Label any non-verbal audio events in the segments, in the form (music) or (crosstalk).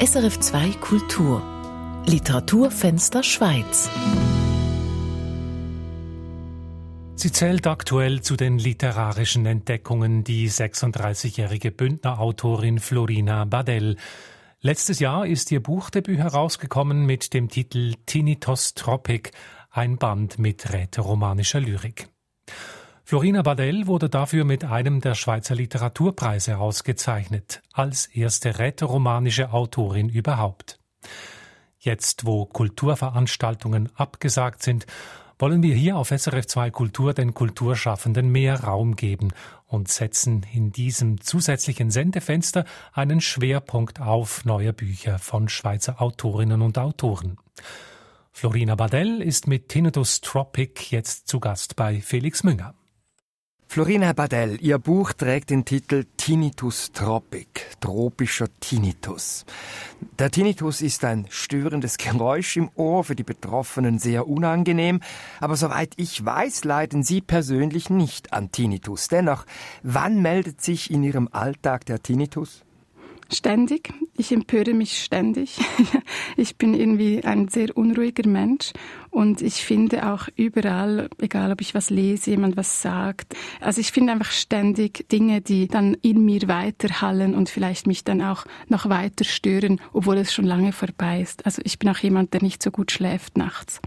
SRF 2 Kultur Literaturfenster Schweiz Sie zählt aktuell zu den literarischen Entdeckungen die 36-jährige Bündner Autorin Florina Badell. Letztes Jahr ist ihr Buchdebüt herausgekommen mit dem Titel Tinnitus Tropic, ein Band mit rätoromanischer Lyrik. Florina Badell wurde dafür mit einem der Schweizer Literaturpreise ausgezeichnet, als erste rätoromanische Autorin überhaupt. Jetzt, wo Kulturveranstaltungen abgesagt sind, wollen wir hier auf SRF 2 Kultur den Kulturschaffenden mehr Raum geben und setzen in diesem zusätzlichen Sendefenster einen Schwerpunkt auf neue Bücher von Schweizer Autorinnen und Autoren. Florina Badell ist mit Tinnitus Tropic jetzt zu Gast bei Felix Münger. Florina Badell, Ihr Buch trägt den Titel Tinnitus Tropic, tropischer Tinnitus. Der Tinnitus ist ein störendes Geräusch im Ohr, für die Betroffenen sehr unangenehm, aber soweit ich weiß, leiden Sie persönlich nicht an Tinnitus. Dennoch, wann meldet sich in Ihrem Alltag der Tinnitus? Ständig. Ich empöre mich ständig. (laughs) Ich bin irgendwie ein sehr unruhiger Mensch und ich finde auch überall, egal ob ich was lese, jemand was sagt, also ich finde einfach ständig Dinge, die dann in mir weiterhallen und vielleicht mich dann auch noch weiter stören, obwohl es schon lange vorbei ist. Also ich bin auch jemand, der nicht so gut schläft nachts.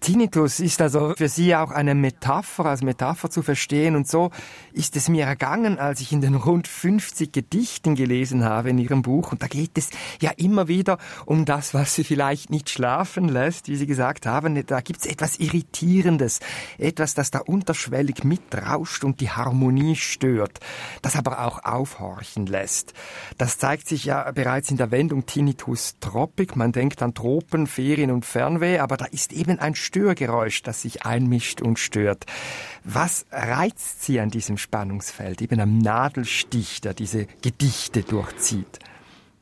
Tinnitus ist also für Sie auch eine Metapher, als Metapher zu verstehen. Und so ist es mir ergangen, als ich in den rund 50 Gedichten gelesen habe in Ihrem Buch. Und da geht es ja immer wieder um das, was Sie vielleicht nicht schlafen lässt, wie Sie gesagt haben. Da gibt es etwas Irritierendes, etwas, das da unterschwellig mitrauscht und die Harmonie stört, das aber auch aufhorchen lässt. Das zeigt sich ja bereits in der Wendung Tinnitus Tropic. Man denkt an Tropen, Ferien und Fernweh, aber da ist eben ein Störgeräusch, das sich einmischt und stört. Was reizt Sie an diesem Spannungsfeld, eben am Nadelstich, der diese Gedichte durchzieht?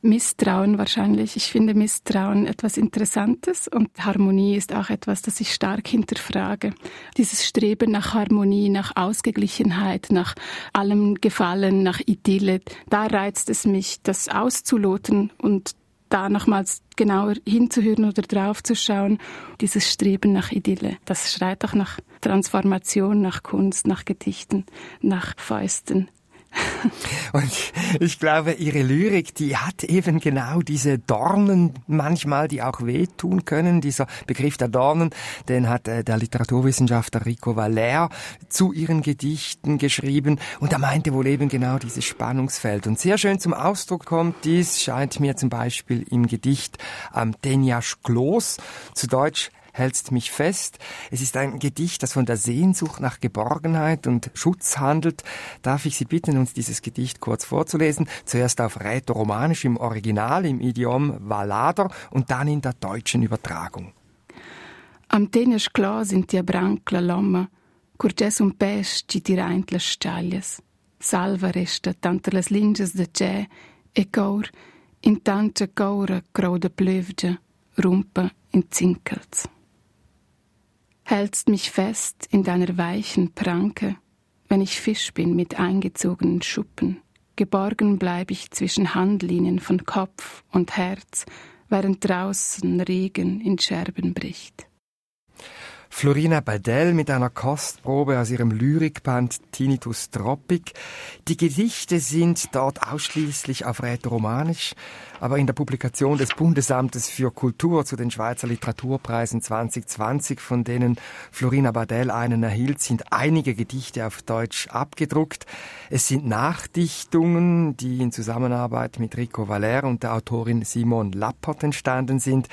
Misstrauen wahrscheinlich. Ich finde Misstrauen etwas Interessantes und Harmonie ist auch etwas, das ich stark hinterfrage. Dieses Streben nach Harmonie, nach Ausgeglichenheit, nach allem Gefallen, nach Idylle, da reizt es mich, das auszuloten und da nochmals genauer hinzuhören oder draufzuschauen. Dieses Streben nach Idylle, das schreit auch nach Transformation, nach Kunst, nach Gedichten, nach Fäusten, (laughs) Und ich glaube, ihre Lyrik, die hat eben genau diese Dornen manchmal, die auch wehtun können. Dieser Begriff der Dornen, den hat äh, der Literaturwissenschaftler Rico Valer zu ihren Gedichten geschrieben. Und er meinte wohl eben genau dieses Spannungsfeld. Und sehr schön zum Ausdruck kommt dies, scheint mir zum Beispiel im Gedicht am Denjasch Klos, zu Deutsch hältst mich fest. Es ist ein Gedicht, das von der Sehnsucht nach Geborgenheit und Schutz handelt. Darf ich Sie bitten, uns dieses Gedicht kurz vorzulesen? Zuerst auf Rätoromanisch im Original, im Idiom Valader und dann in der deutschen Übertragung. Am tenes clos in tia brancla lomma, curges un pes ci tiraint las stallias. Salva resta tanto las linges de ce e in tanta caura crau de rumpa in Zinkels hältst mich fest in deiner weichen Pranke, wenn ich Fisch bin mit eingezogenen Schuppen. Geborgen bleib ich zwischen Handlinien von Kopf und Herz, während draußen Regen in Scherben bricht. Florina Badell mit einer Kostprobe aus ihrem Lyrikband Tinnitus Tropic. Die Gedichte sind dort ausschließlich auf Rätoromanisch, aber in der Publikation des Bundesamtes für Kultur zu den Schweizer Literaturpreisen 2020, von denen Florina Badell einen erhielt, sind einige Gedichte auf Deutsch abgedruckt. Es sind Nachdichtungen, die in Zusammenarbeit mit Rico Valer und der Autorin Simon Lappert entstanden sind.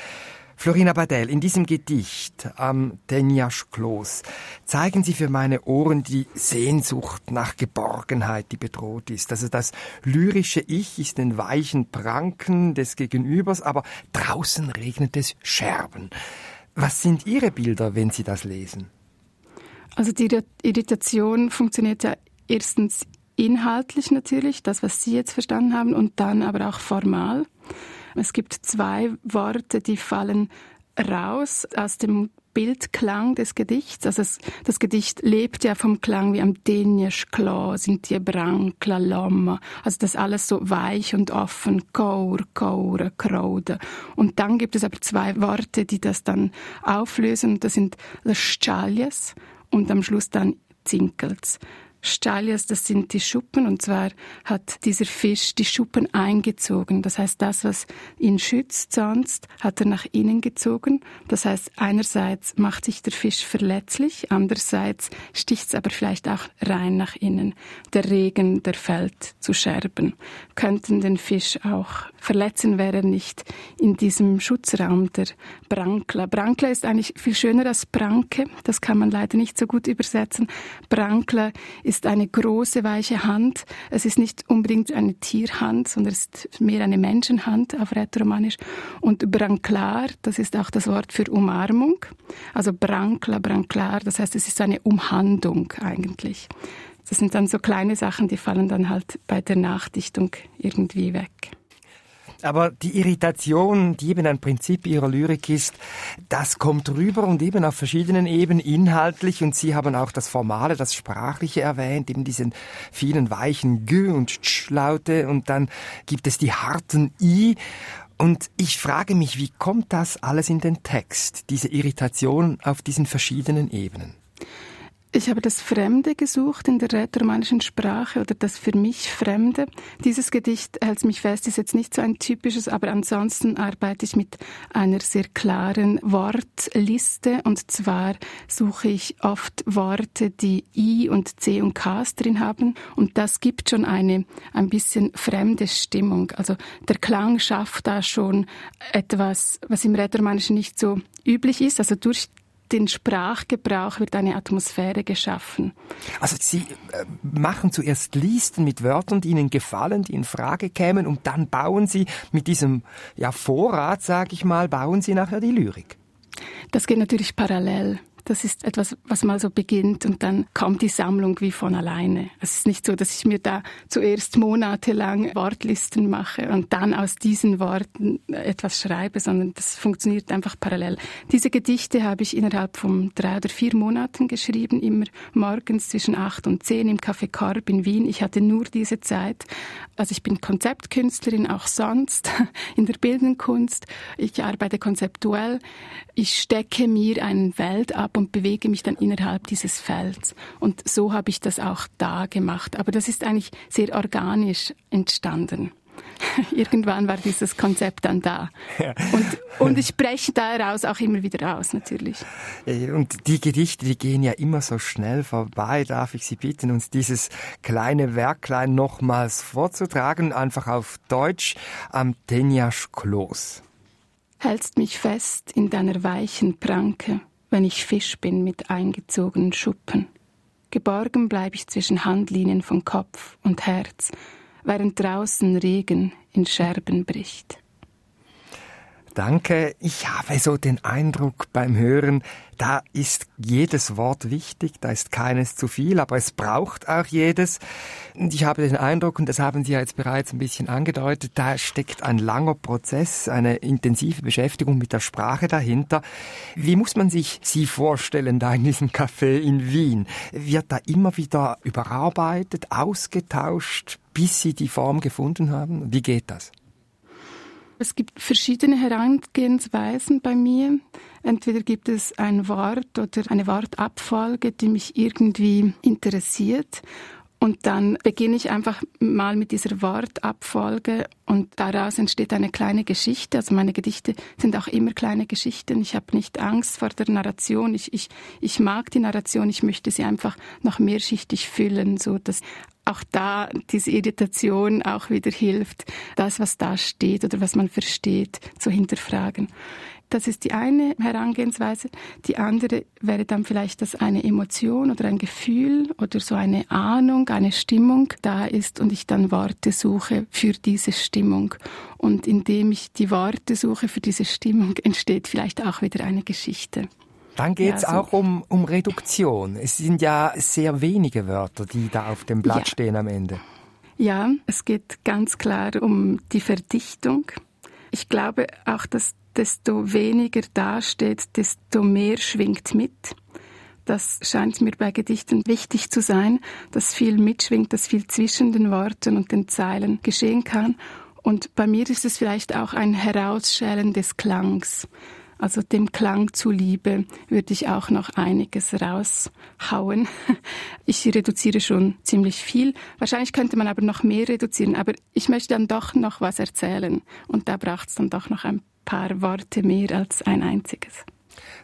Florina Badell, in diesem Gedicht am Denjasch-Klos zeigen Sie für meine Ohren die Sehnsucht nach Geborgenheit, die bedroht ist. Also das lyrische Ich ist den weichen Pranken des Gegenübers, aber draußen regnet es Scherben. Was sind Ihre Bilder, wenn Sie das lesen? Also die Irritation funktioniert ja erstens inhaltlich natürlich, das, was Sie jetzt verstanden haben, und dann aber auch formal. Es gibt zwei Worte, die fallen raus aus dem Bildklang des Gedichts. Also es, das Gedicht lebt ja vom Klang wie am Denjesch Klo, sind die Brankla, Lomma. Also das alles so weich und offen. Kaur, Kaure, Kraude. Und dann gibt es aber zwei Worte, die das dann auflösen. Das sind Leschaljes und am Schluss dann Zinkels. Stallias, das sind die Schuppen, und zwar hat dieser Fisch die Schuppen eingezogen. Das heißt, das, was ihn schützt sonst, hat er nach innen gezogen. Das heißt, einerseits macht sich der Fisch verletzlich, andererseits sticht es aber vielleicht auch rein nach innen. Der Regen, der fällt zu Scherben, könnten den Fisch auch verletzen, wäre er nicht in diesem Schutzraum der Brankler. Brankler ist eigentlich viel schöner als Branke. Das kann man leider nicht so gut übersetzen. Brankler ist eine große, weiche Hand. Es ist nicht unbedingt eine Tierhand, sondern es ist mehr eine Menschenhand auf Rätoromanisch. Und Branklar, das ist auch das Wort für Umarmung. Also Brankla, Branklar, das heißt, es ist eine Umhandlung eigentlich. Das sind dann so kleine Sachen, die fallen dann halt bei der Nachdichtung irgendwie weg. Aber die Irritation, die eben ein Prinzip ihrer Lyrik ist, das kommt rüber und eben auf verschiedenen Ebenen inhaltlich. Und Sie haben auch das Formale, das Sprachliche erwähnt, eben diesen vielen weichen G und Sch-Laute und dann gibt es die harten I. Und ich frage mich, wie kommt das alles in den Text, diese Irritation auf diesen verschiedenen Ebenen? Ich habe das Fremde gesucht in der rätoromanischen Sprache oder das für mich Fremde. Dieses Gedicht hält mich fest, ist jetzt nicht so ein typisches, aber ansonsten arbeite ich mit einer sehr klaren Wortliste und zwar suche ich oft Worte, die I und C und Ks drin haben und das gibt schon eine ein bisschen fremde Stimmung. Also der Klang schafft da schon etwas, was im Rätoromanischen nicht so üblich ist. Also durch den Sprachgebrauch wird eine Atmosphäre geschaffen. Also Sie äh, machen zuerst Listen mit Wörtern, die Ihnen gefallen, die in Frage kämen, und dann bauen Sie mit diesem ja, Vorrat, sage ich mal, bauen Sie nachher die Lyrik. Das geht natürlich parallel. Das ist etwas, was mal so beginnt und dann kommt die Sammlung wie von alleine. Es ist nicht so, dass ich mir da zuerst monatelang Wortlisten mache und dann aus diesen Worten etwas schreibe, sondern das funktioniert einfach parallel. Diese Gedichte habe ich innerhalb von drei oder vier Monaten geschrieben, immer morgens zwischen acht und zehn im Café Korb in Wien. Ich hatte nur diese Zeit. Also ich bin Konzeptkünstlerin, auch sonst (laughs) in der bildenden. Ich arbeite konzeptuell. Ich stecke mir einen Welt ab und bewege mich dann innerhalb dieses Felds. Und so habe ich das auch da gemacht. Aber das ist eigentlich sehr organisch entstanden. (laughs) Irgendwann war dieses Konzept dann da. Ja. Und, und ich breche daraus auch immer wieder aus, natürlich. Und die Gedichte, die gehen ja immer so schnell vorbei. Darf ich Sie bitten, uns dieses kleine Werklein nochmals vorzutragen, einfach auf Deutsch am Tenjasch Klos. Hältst mich fest in deiner weichen Pranke wenn ich Fisch bin mit eingezogenen Schuppen. Geborgen bleib ich zwischen Handlinien von Kopf und Herz, während draußen Regen in Scherben bricht. Danke. Ich habe so den Eindruck beim Hören, da ist jedes Wort wichtig, da ist keines zu viel, aber es braucht auch jedes. Und ich habe den Eindruck, und das haben Sie ja jetzt bereits ein bisschen angedeutet, da steckt ein langer Prozess, eine intensive Beschäftigung mit der Sprache dahinter. Wie muss man sich Sie vorstellen da in diesem Café in Wien? Wird da immer wieder überarbeitet, ausgetauscht, bis Sie die Form gefunden haben? Wie geht das? Es gibt verschiedene Herangehensweisen bei mir. Entweder gibt es ein Wort oder eine Wortabfolge, die mich irgendwie interessiert. Und dann beginne ich einfach mal mit dieser Wortabfolge und daraus entsteht eine kleine Geschichte. Also meine Gedichte sind auch immer kleine Geschichten. Ich habe nicht Angst vor der Narration. Ich, ich, ich mag die Narration. Ich möchte sie einfach noch mehrschichtig füllen, so dass auch da diese Irritation auch wieder hilft, das, was da steht oder was man versteht, zu hinterfragen. Das ist die eine Herangehensweise. Die andere wäre dann vielleicht, dass eine Emotion oder ein Gefühl oder so eine Ahnung, eine Stimmung da ist und ich dann Worte suche für diese Stimmung. Und indem ich die Worte suche für diese Stimmung, (laughs) entsteht vielleicht auch wieder eine Geschichte. Dann geht es ja, so. auch um, um Reduktion. Es sind ja sehr wenige Wörter, die da auf dem Blatt ja. stehen am Ende. Ja, es geht ganz klar um die Verdichtung. Ich glaube auch, dass desto weniger dasteht, desto mehr schwingt mit. Das scheint mir bei Gedichten wichtig zu sein, dass viel mitschwingt, dass viel zwischen den Worten und den Zeilen geschehen kann. Und bei mir ist es vielleicht auch ein Herausschälen des Klangs. Also dem Klang zuliebe würde ich auch noch einiges raushauen. (laughs) Ich reduziere schon ziemlich viel. Wahrscheinlich könnte man aber noch mehr reduzieren. Aber ich möchte dann doch noch was erzählen. Und da braucht es dann doch noch ein paar Worte mehr als ein einziges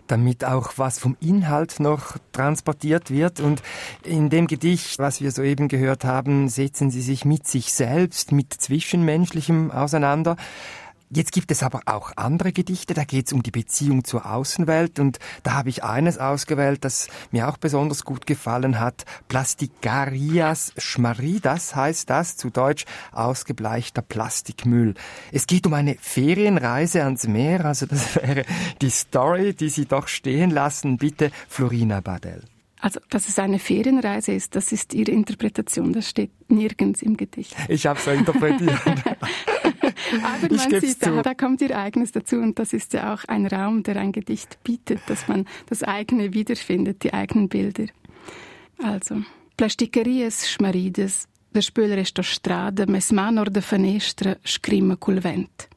damit auch was vom Inhalt noch transportiert wird. Und in dem Gedicht, was wir soeben gehört haben, setzen Sie sich mit sich selbst, mit Zwischenmenschlichem auseinander. Jetzt gibt es aber auch andere Gedichte, da geht es um die Beziehung zur Außenwelt und da habe ich eines ausgewählt, das mir auch besonders gut gefallen hat. Plastikarias Schmaridas heißt das, zu Deutsch ausgebleichter Plastikmüll. Es geht um eine Ferienreise ans Meer, also das (laughs) wäre die Story, die Sie doch stehen lassen. Bitte, Florina Badel. Also, dass es eine Ferienreise ist, das ist Ihre Interpretation, das steht nirgends im Gedicht. Ich habe so interpretiert. (laughs) Aber man sieht, da, da, kommt ihr eigenes dazu und das ist ja auch ein Raum, der ein Gedicht bietet, dass man das eigene wiederfindet, die eigenen Bilder. Also, Plasticerias schmarides, der Spöler ist der Strade, mes manor de fenestra scrima col vent.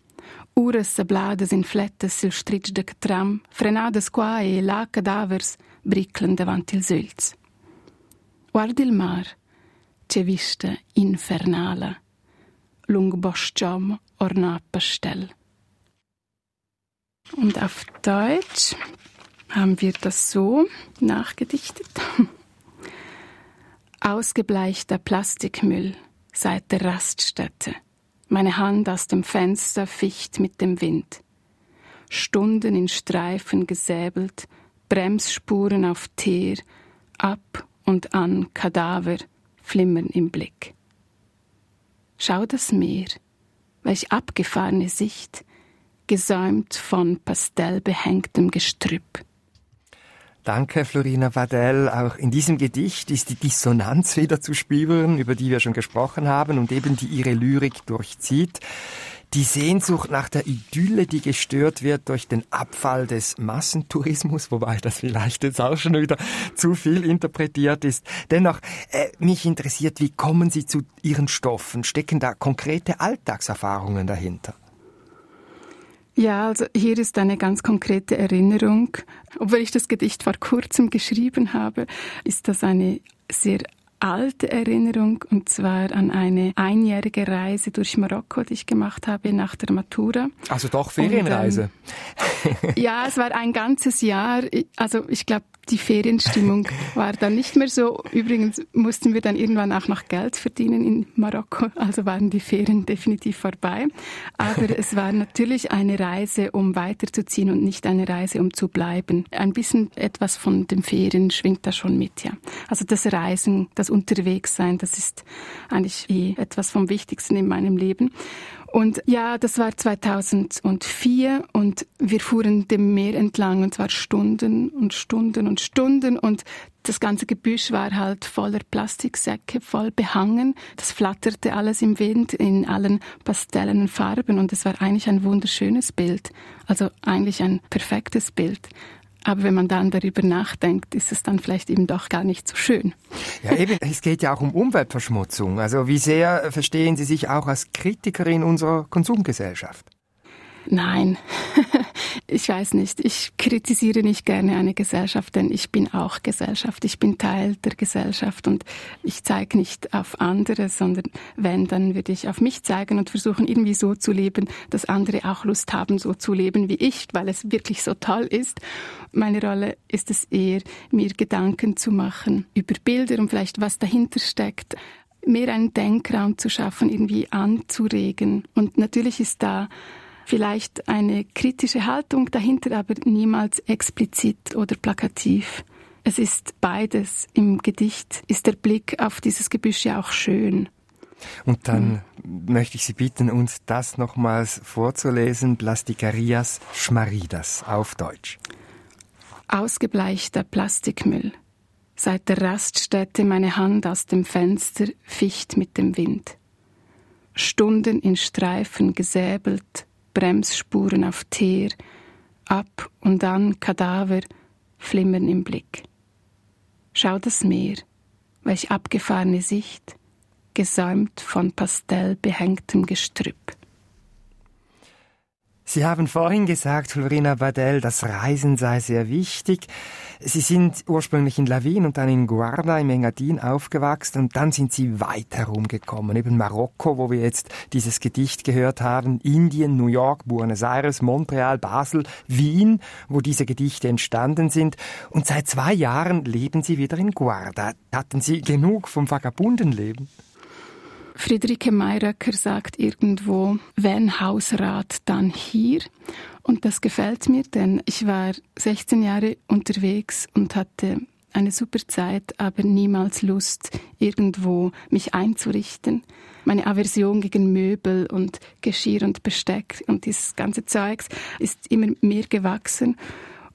Uras sablades in flettes sil stritch de tram, frenades qua e là cadavers briclan davanti ils öls. Guardi il mar, c'è vista infernala, lung Boschjam Orna Pastell. Und auf Deutsch haben wir das so nachgedichtet. (laughs) Ausgebleichter Plastikmüll seit der Raststätte. Meine Hand aus dem Fenster ficht mit dem Wind. Stunden in Streifen gesäbelt, Bremsspuren auf Teer, ab und an Kadaver flimmern im Blick. Schau das Meer, welch abgefahrene Sicht, gesäumt von pastellbehängtem Gestrüpp. Danke, Florina Vadell. Auch in diesem Gedicht ist die Dissonanz wieder zu spüren, über die wir schon gesprochen haben und eben die ihre Lyrik durchzieht die Sehnsucht nach der Idylle, die gestört wird durch den Abfall des Massentourismus, (laughs) wobei das vielleicht jetzt auch schon wieder zu viel interpretiert ist. Dennoch, äh, mich interessiert, wie kommen Sie zu Ihren Stoffen? Stecken da konkrete Alltagserfahrungen dahinter? Ja, also hier ist eine ganz konkrete Erinnerung. Obwohl ich das Gedicht vor kurzem geschrieben habe, ist das eine sehr alte Erinnerung und zwar an eine einjährige Reise durch Marokko, die ich gemacht habe nach der Matura. Also doch Ferienreise. Und, ähm, ja, es war ein ganzes Jahr. Also ich glaube, die Ferienstimmung war dann nicht mehr so. Übrigens mussten wir dann irgendwann auch noch Geld verdienen in Marokko, also waren die Ferien definitiv vorbei. Aber es war natürlich eine Reise, um weiterzuziehen und nicht eine Reise, um zu bleiben. Ein bisschen etwas von den Ferien schwingt da schon mit, ja. Also das Reisen, das Unterwegssein, das ist eigentlich eh etwas vom Wichtigsten in meinem Leben. Und ja, das war 2004 und wir fuhren dem Meer entlang und zwar Stunden und Stunden und Stunden und das ganze Gebüsch war halt voller Plastiksäcke, voll behangen. Das flatterte alles im Wind in allen pastellenen Farben und es war eigentlich ein wunderschönes Bild. Also eigentlich ein perfektes Bild. Aber wenn man dann darüber nachdenkt, ist es dann vielleicht eben doch gar nicht so schön. Ja, eben, es geht ja auch um Umweltverschmutzung. Also wie sehr verstehen Sie sich auch als Kritikerin unserer Konsumgesellschaft? Nein, (laughs) ich weiß nicht. Ich kritisiere nicht gerne eine Gesellschaft, denn ich bin auch Gesellschaft. Ich bin Teil der Gesellschaft und ich zeige nicht auf andere, sondern wenn, dann würde ich auf mich zeigen und versuchen, irgendwie so zu leben, dass andere auch Lust haben, so zu leben wie ich, weil es wirklich so toll ist. Meine Rolle ist es eher, mir Gedanken zu machen über Bilder und vielleicht was dahinter steckt mehr einen Denkraum zu schaffen, irgendwie anzuregen. Und natürlich ist da vielleicht eine kritische Haltung dahinter, aber niemals explizit oder plakativ. Es ist beides. Im Gedicht ist der Blick auf dieses Gebüsch ja auch schön. Und dann mhm. möchte ich Sie bitten, uns das nochmals vorzulesen. Plastikarias Schmaridas auf Deutsch. Ausgebleichter Plastikmüll. Seit der Raststätte meine Hand aus dem Fenster ficht mit dem Wind. Stunden in Streifen gesäbelt, Bremsspuren auf Teer, ab und an Kadaver flimmern im Blick. Schau das Meer, welch abgefahrene Sicht, gesäumt von pastellbehängtem Gestrüpp. Sie haben vorhin gesagt, Florina Badell, das Reisen sei sehr wichtig. Sie sind ursprünglich in Lawin und dann in Guarda im Engadin aufgewachsen und dann sind Sie weit herumgekommen, eben Marokko, wo wir jetzt dieses Gedicht gehört haben, Indien, New York, Buenos Aires, Montreal, Basel, Wien, wo diese Gedichte entstanden sind. Und seit zwei Jahren leben Sie wieder in Guarda. Hatten Sie genug vom Vagabundenleben? Friederike Mayröcker sagt irgendwo, wenn Hausrat, dann hier. Und das gefällt mir, denn ich war 16 Jahre unterwegs und hatte eine super Zeit, aber niemals Lust, irgendwo mich einzurichten. Meine Aversion gegen Möbel und Geschirr und Besteck und dieses ganze Zeugs ist immer mehr gewachsen.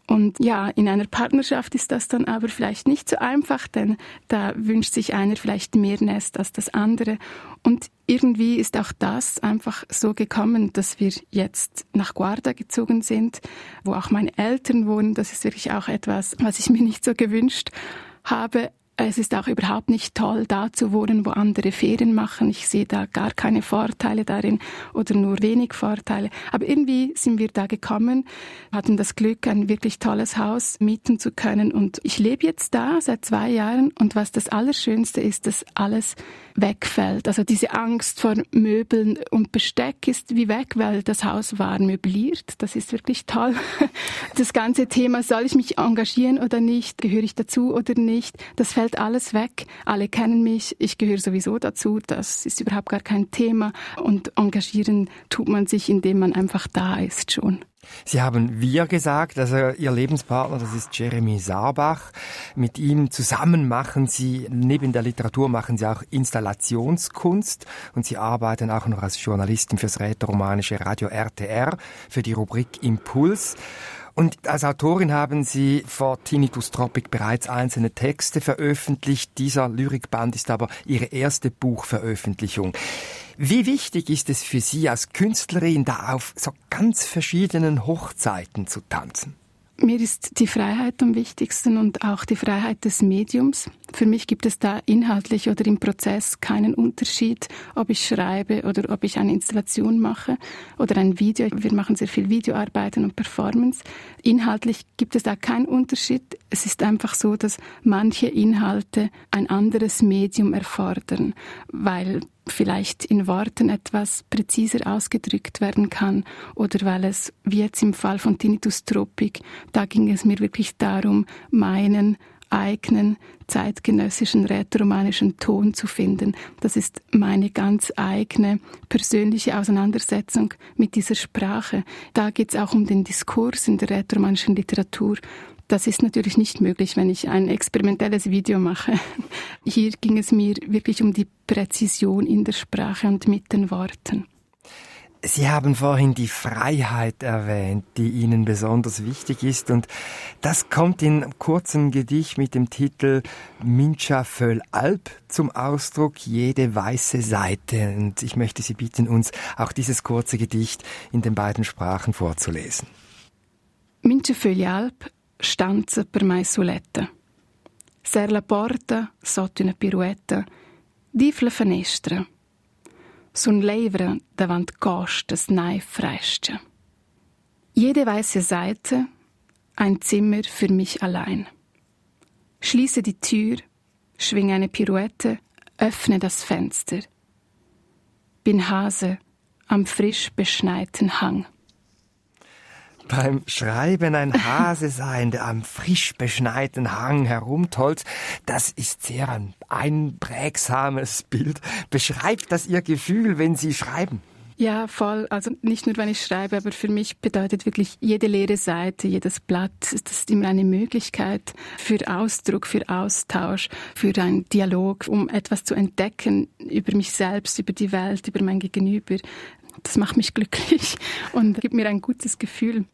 Und ja, in einer Partnerschaft ist das dann aber vielleicht nicht so einfach, denn da wünscht sich einer vielleicht mehr Nest als das andere. Und irgendwie ist auch das einfach so gekommen, dass wir jetzt nach Guarda gezogen sind, wo auch meine Eltern wohnen. Das ist wirklich auch etwas, was ich mir nicht so gewünscht habe. Es ist auch überhaupt nicht toll, da zu wohnen, wo andere Ferien machen. Ich sehe da gar keine Vorteile darin oder nur wenig Vorteile. Aber irgendwie sind wir da gekommen, hatten das Glück, ein wirklich tolles Haus mieten zu können. Und ich lebe jetzt da seit zwei Jahren. Und was das Allerschönste ist, dass alles wegfällt. Also diese Angst vor Möbeln und Besteck ist wie weg, weil das Haus war möbliert. Das ist wirklich toll. (laughs) Das ganze Thema, soll ich mich engagieren oder nicht? Gehöre ich dazu oder nicht? Das fällt alles weg. Alle kennen mich. Ich gehöre sowieso dazu. Das ist überhaupt gar kein Thema. Und engagieren tut man sich, indem man einfach da ist schon. Sie haben wir gesagt, also Ihr Lebenspartner, das ist Jeremy Sarbach. Mit ihm zusammen machen Sie, neben der Literatur machen Sie auch Installationskunst und Sie arbeiten auch noch als Journalistin fürs rätoromanische Radio RTR für die Rubrik Impuls. Und als Autorin haben Sie vor Tinnitus Tropic bereits einzelne Texte veröffentlicht. Dieser Lyrikband ist aber Ihre erste Buchveröffentlichung. Wie wichtig ist es für Sie als Künstlerin, da auf so ganz verschiedenen Hochzeiten zu tanzen? Mir ist die Freiheit am wichtigsten und auch die Freiheit des Mediums. Für mich gibt es da inhaltlich oder im Prozess keinen Unterschied, ob ich schreibe oder ob ich eine Installation mache oder ein Video. Wir machen sehr viel Videoarbeiten und Performance. Inhaltlich gibt es da keinen Unterschied. Es ist einfach so, dass manche Inhalte ein anderes Medium erfordern, weil vielleicht in Worten etwas präziser ausgedrückt werden kann oder weil es, wie jetzt im Fall von Tinnitus Tropic, da ging es mir wirklich darum, meinen eigenen zeitgenössischen rätoromanischen Ton zu finden. Das ist meine ganz eigene persönliche Auseinandersetzung mit dieser Sprache. Da geht es auch um den Diskurs in der rätoromanischen Literatur. Das ist natürlich nicht möglich, wenn ich ein experimentelles Video mache. Hier ging es mir wirklich um die Präzision in der Sprache und mit den Worten. Sie haben vorhin die Freiheit erwähnt, die Ihnen besonders wichtig ist und das kommt in einem kurzen Gedicht mit dem Titel Mincha Föll Alp zum Ausdruck, jede weiße Seite. Und ich möchte Sie bitten, uns auch dieses kurze Gedicht in den beiden Sprachen vorzulesen. Mincha Föll Alp stanza per mai soletta. Ser la porta sotto una piruetta, div la finestra. Sun levra davant costas nei frestje. Jede weiße Seite, ein Zimmer für mich allein. Schließe die Tür, schwinge eine Pirouette, öffne das Fenster. Bin Hase am frisch beschneiten Hang beim Schreiben ein Hase sein, der am frisch beschneiten Hang herumtollt, das ist sehr ein einprägsames Bild. Beschreibt das Ihr Gefühl, wenn Sie schreiben? Ja, voll. Also nicht nur, wenn ich schreibe, aber für mich bedeutet wirklich jede leere Seite, jedes Blatt, das ist immer eine Möglichkeit für Ausdruck, für Austausch, für einen Dialog, um etwas zu entdecken über mich selbst, über die Welt, über mein Gegenüber. Das macht mich glücklich (laughs) und gibt mir ein gutes Gefühl.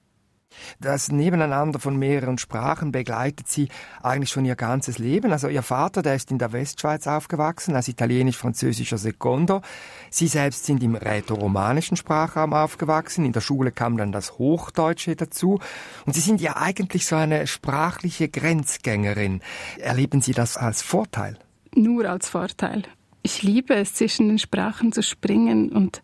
Das Nebeneinander von mehreren Sprachen begleitet sie eigentlich schon ihr ganzes Leben. Also ihr Vater, der ist in der Westschweiz aufgewachsen, als italienisch-französischer Secondo. Sie selbst sind im rätoromanischen Sprachraum aufgewachsen. In der Schule kam dann das Hochdeutsche dazu. Und sie sind ja eigentlich so eine sprachliche Grenzgängerin. Erleben Sie das als Vorteil? Nur als Vorteil. Ich liebe es, zwischen den Sprachen zu springen und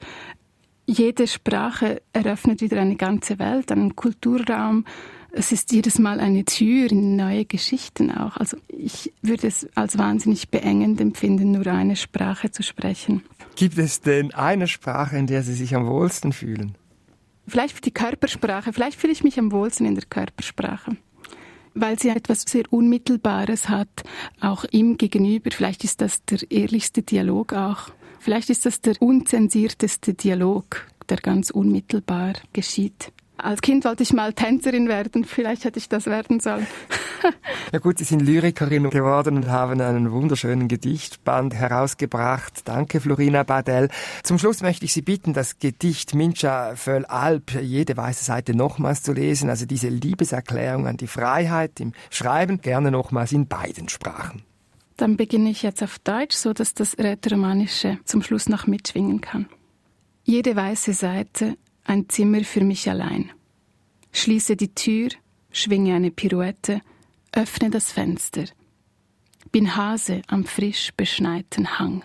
jede Sprache eröffnet wieder eine ganze Welt, einen Kulturraum. Es ist jedes Mal eine Tür in neue Geschichten auch. Also ich würde es als wahnsinnig beengend empfinden, nur eine Sprache zu sprechen. Gibt es denn eine Sprache, in der Sie sich am wohlsten fühlen? Vielleicht die Körpersprache. Vielleicht fühle ich mich am wohlsten in der Körpersprache weil sie etwas sehr Unmittelbares hat, auch ihm gegenüber. Vielleicht ist das der ehrlichste Dialog auch. Vielleicht ist das der unzensierteste Dialog, der ganz unmittelbar geschieht. Als Kind wollte ich mal Tänzerin werden, vielleicht hätte ich das werden sollen. (laughs) ja gut, Sie sind Lyrikerin geworden und haben einen wunderschönen Gedichtband herausgebracht. Danke, Florina Badel. Zum Schluss möchte ich Sie bitten, das Gedicht Mincha Föll Alp, jede weiße Seite nochmals zu lesen, also diese Liebeserklärung an die Freiheit im Schreiben, gerne nochmals in beiden Sprachen. Dann beginne ich jetzt auf Deutsch, so dass das Rätoromanische zum Schluss noch mitschwingen kann. Jede weiße Seite ein Zimmer für mich allein. Schließe die Tür, schwinge eine Pirouette, öffne das Fenster. Bin Hase am frisch beschneiten Hang.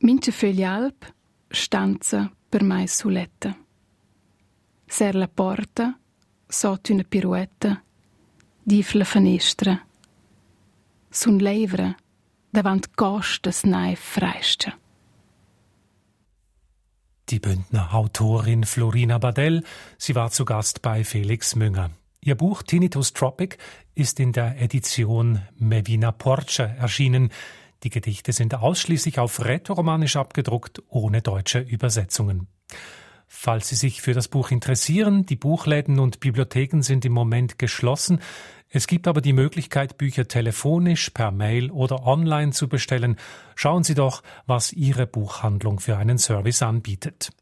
Mince Alp, stanza per mai suletta. Ser la porta, sotto una pirouetta, div la finestra sun leivra davant Gostes nei freischte. Die Bündner Autorin Florina Badell, sie war zu Gast bei Felix Münger. Ihr Buch Tinnitus Tropic ist in der Edition Mevina Porce erschienen. Die Gedichte sind ausschließlich auf Rätoromanisch abgedruckt, ohne deutsche Übersetzungen. Falls Sie sich für das Buch interessieren, die Buchläden und Bibliotheken sind im Moment geschlossen. Es gibt aber die Möglichkeit, Bücher telefonisch, per Mail oder online zu bestellen. Schauen Sie doch, was Ihre Buchhandlung für einen Service anbietet.